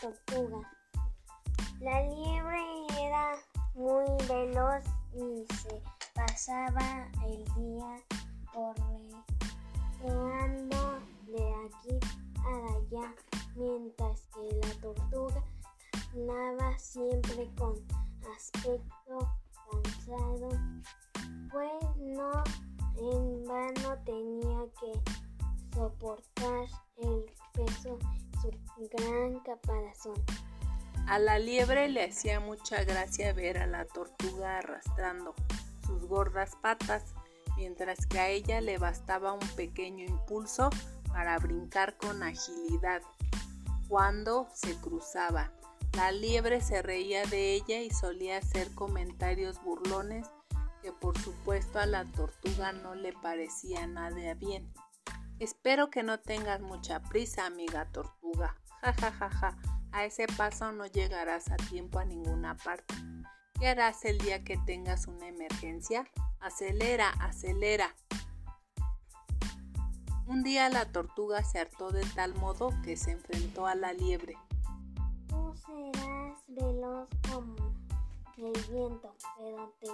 tortuga. La liebre era muy veloz y se pasaba el día correteando de aquí a allá, mientras que la tortuga nada siempre con aspecto cansado, pues no en vano tenía que soportar gran caparazón. A la liebre le hacía mucha gracia ver a la tortuga arrastrando sus gordas patas, mientras que a ella le bastaba un pequeño impulso para brincar con agilidad cuando se cruzaba. La liebre se reía de ella y solía hacer comentarios burlones que por supuesto a la tortuga no le parecía nada bien. Espero que no tengas mucha prisa, amiga tortuga. Ja, ja, ja, ja. A ese paso no llegarás a tiempo a ninguna parte. ¿Qué harás el día que tengas una emergencia? Acelera, acelera. Un día la tortuga se hartó de tal modo que se enfrentó a la liebre. Tú serás veloz como el viento, pero te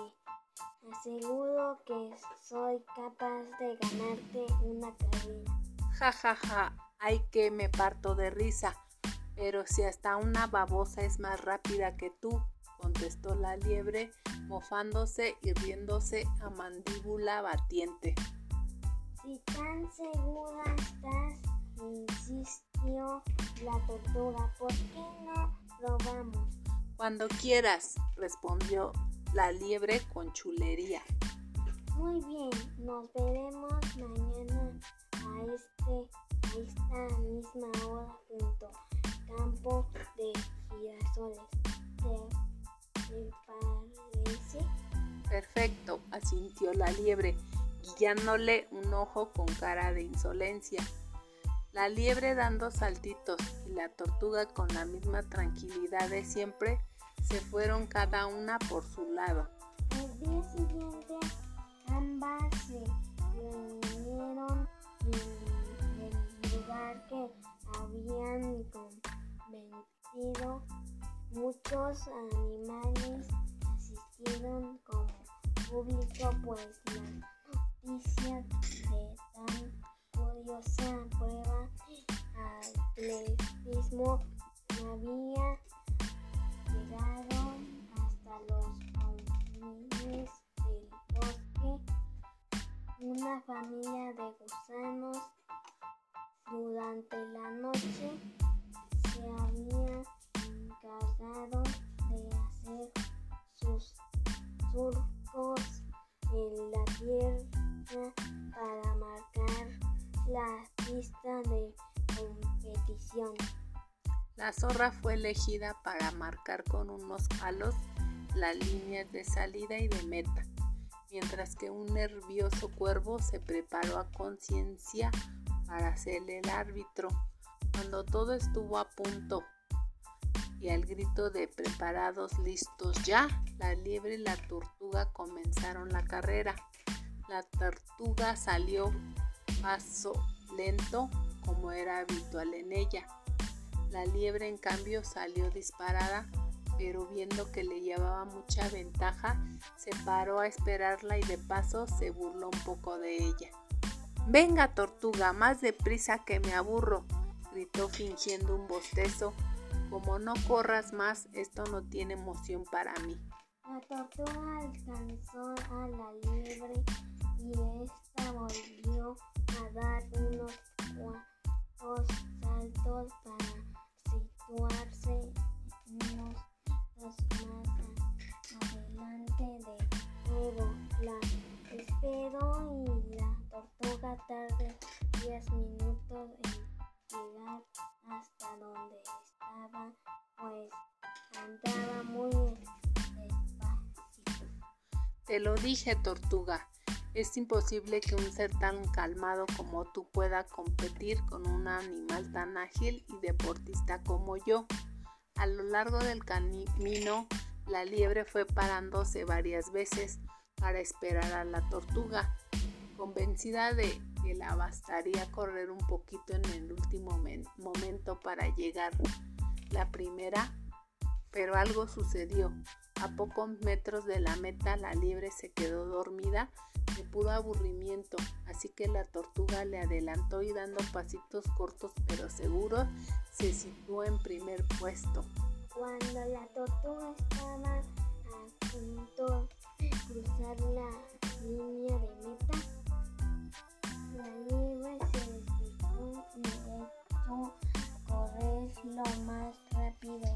Aseguro que soy capaz de ganarte una carrera. Ja, ja, ja. Ay, que me parto de risa. Pero si hasta una babosa es más rápida que tú, contestó la liebre, mofándose y riéndose a mandíbula batiente. Si tan segura estás, insistió la tortuga, ¿por qué no probamos? Cuando quieras, respondió la liebre con chulería. Muy bien, nos veremos mañana a, este, esta misma hora junto campo de girasoles. ¿Te, parece? Perfecto, asintió la liebre, guiándole un ojo con cara de insolencia. La liebre dando saltitos y la tortuga con la misma tranquilidad de siempre se fueron cada una por su lado. Al día siguiente, Muchos animales asistieron como público, pues la noticia de tan curiosa prueba atletismo había llegaron hasta los confines del bosque. Una familia de gusanos durante la noche de hacer sus surcos en la tierra para marcar la pista de competición. La zorra fue elegida para marcar con unos palos las líneas de salida y de meta, mientras que un nervioso cuervo se preparó a conciencia para ser el árbitro. Cuando todo estuvo a punto y al grito de preparados, listos ya, la liebre y la tortuga comenzaron la carrera. La tortuga salió paso lento como era habitual en ella la liebre en cambio salió disparada, pero viendo que le llevaba mucha ventaja, se paró a esperarla y de paso se burló un poco de ella. Venga, tortuga, más deprisa que me aburro, gritó fingiendo un bostezo. Como no corras más, esto no tiene emoción para mí. La tortuga alcanzó a la liebre y esta volvió a dar unos cuantos saltos para situarse unos dos más adelante de nuevo. La esperó y la tortuga tarde 10 minutos Te lo dije, tortuga. Es imposible que un ser tan calmado como tú pueda competir con un animal tan ágil y deportista como yo. A lo largo del camino, la liebre fue parándose varias veces para esperar a la tortuga, convencida de que la bastaría correr un poquito en el último momento para llegar. la primera, pero algo sucedió. A pocos metros de la meta la liebre se quedó dormida de puro aburrimiento, así que la tortuga le adelantó y dando pasitos cortos pero seguros se situó en primer puesto. Cuando la tortuga estaba a punto de cruzar la línea de meta, la liebre se despertó y echó a correr lo más rápido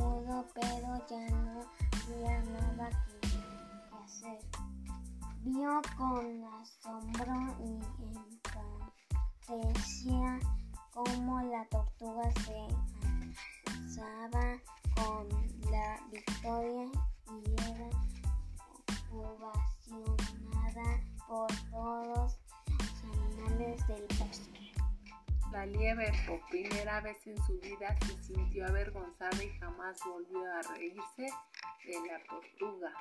pudo, pero ya no había nada que hacer. Vio con asombro y entristecía cómo la tortuga se La liebre por primera vez en su vida se sintió avergonzada y jamás volvió a reírse de la tortuga.